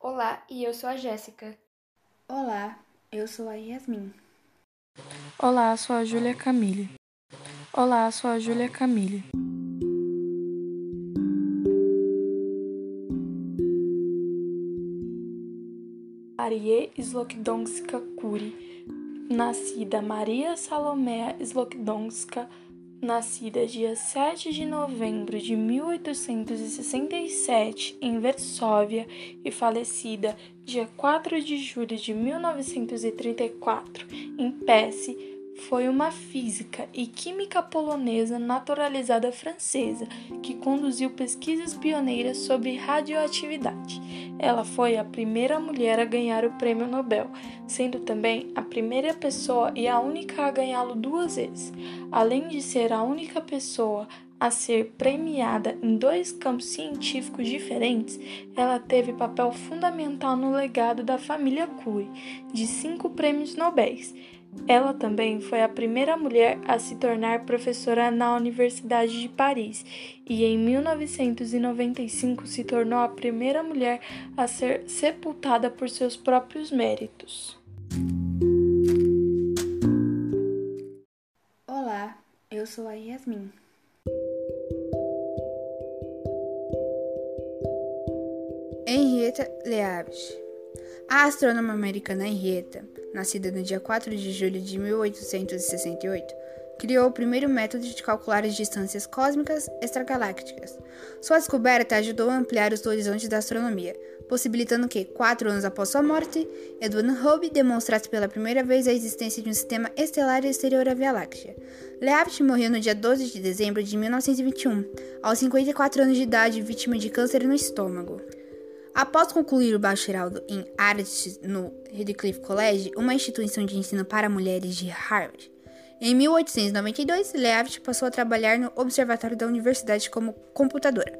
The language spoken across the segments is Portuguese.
Olá, e eu sou a Jéssica. Olá, eu sou a Yasmin. Olá, sou a Júlia Camille. Olá, sou a Júlia Camille. Marie Slokdonska Kuri, nascida Maria Salomea Slokdonska, nascida dia 7 de novembro de 1867 em Varsóvia e falecida dia 4 de julho de 1934 em Pesce, foi uma física e química polonesa naturalizada francesa que conduziu pesquisas pioneiras sobre radioatividade. Ela foi a primeira mulher a ganhar o prêmio Nobel, sendo também a primeira pessoa e a única a ganhá-lo duas vezes. Além de ser a única pessoa a ser premiada em dois campos científicos diferentes, ela teve papel fundamental no legado da família Curie, de cinco prêmios Nobel. Ela também foi a primeira mulher a se tornar professora na Universidade de Paris e em 1995 se tornou a primeira mulher a ser sepultada por seus próprios méritos. Olá, eu sou a Yasmin. Henrietta Leavitt a astrônoma americana Henrietta, nascida no dia 4 de julho de 1868, criou o primeiro método de calcular as distâncias cósmicas extragalácticas. Sua descoberta ajudou a ampliar os horizontes da astronomia, possibilitando que, quatro anos após sua morte, Edwin Hubble demonstrasse pela primeira vez a existência de um sistema estelar exterior à Via Láctea. Leavitt morreu no dia 12 de dezembro de 1921, aos 54 anos de idade, vítima de câncer no estômago. Após concluir o bacharelado em artes no Radcliffe College, uma instituição de ensino para mulheres de Harvard, em 1892, Leavitt passou a trabalhar no Observatório da Universidade como computadora.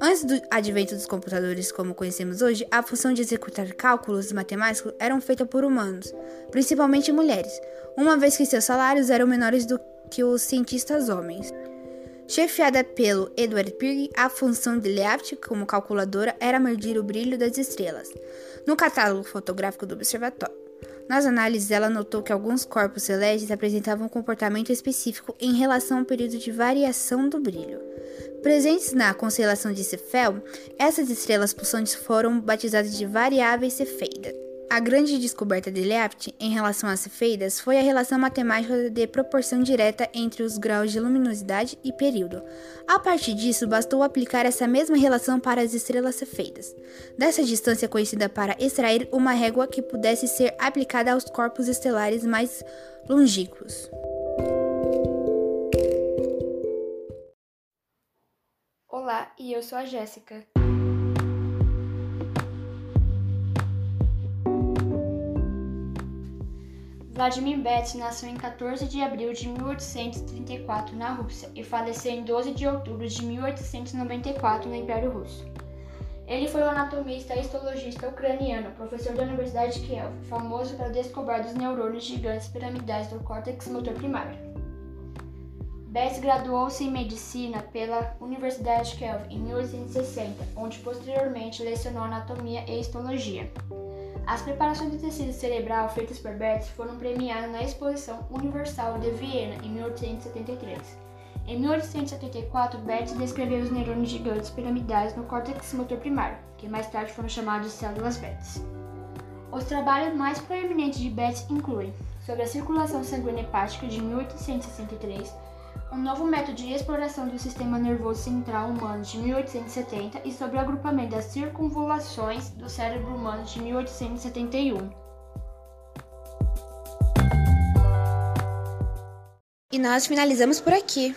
Antes do advento dos computadores como conhecemos hoje, a função de executar cálculos matemáticos era feita por humanos, principalmente mulheres, uma vez que seus salários eram menores do que os cientistas homens. Chefiada pelo Edward Pigg, a função de Leavitt como calculadora era medir o brilho das estrelas no catálogo fotográfico do observatório. Nas análises, ela notou que alguns corpos celestes apresentavam um comportamento específico em relação ao período de variação do brilho. Presentes na constelação de Cephel, essas estrelas pulsantes foram batizadas de variáveis Cefeidas. A grande descoberta de Leavitt em relação às cefeidas foi a relação matemática de proporção direta entre os graus de luminosidade e período. A partir disso, bastou aplicar essa mesma relação para as estrelas cefeidas. Dessa distância conhecida para extrair uma régua que pudesse ser aplicada aos corpos estelares mais longínquos. Olá, e eu sou a Jéssica. Vladimir Betts nasceu em 14 de abril de 1834 na Rússia e faleceu em 12 de outubro de 1894 no Império Russo. Ele foi um anatomista e histologista ucraniano, professor da Universidade de Kiev, famoso pela descoberta dos neurônios gigantes piramidais do córtex motor primário. Betts graduou-se em medicina pela Universidade de Kiev em 1860, onde posteriormente lecionou anatomia e histologia. As preparações de tecido cerebral feitas por Betts foram premiadas na Exposição Universal de Viena em 1873. Em 1874, Betts descreveu os neurônios gigantes piramidais no córtex motor primário, que mais tarde foram chamados de células Betts. Os trabalhos mais proeminentes de Betts incluem sobre a circulação sanguínea hepática de 1863, um novo método de exploração do sistema nervoso central humano de 1870 e sobre o agrupamento das circunvulações do cérebro humano de 1871. E nós finalizamos por aqui.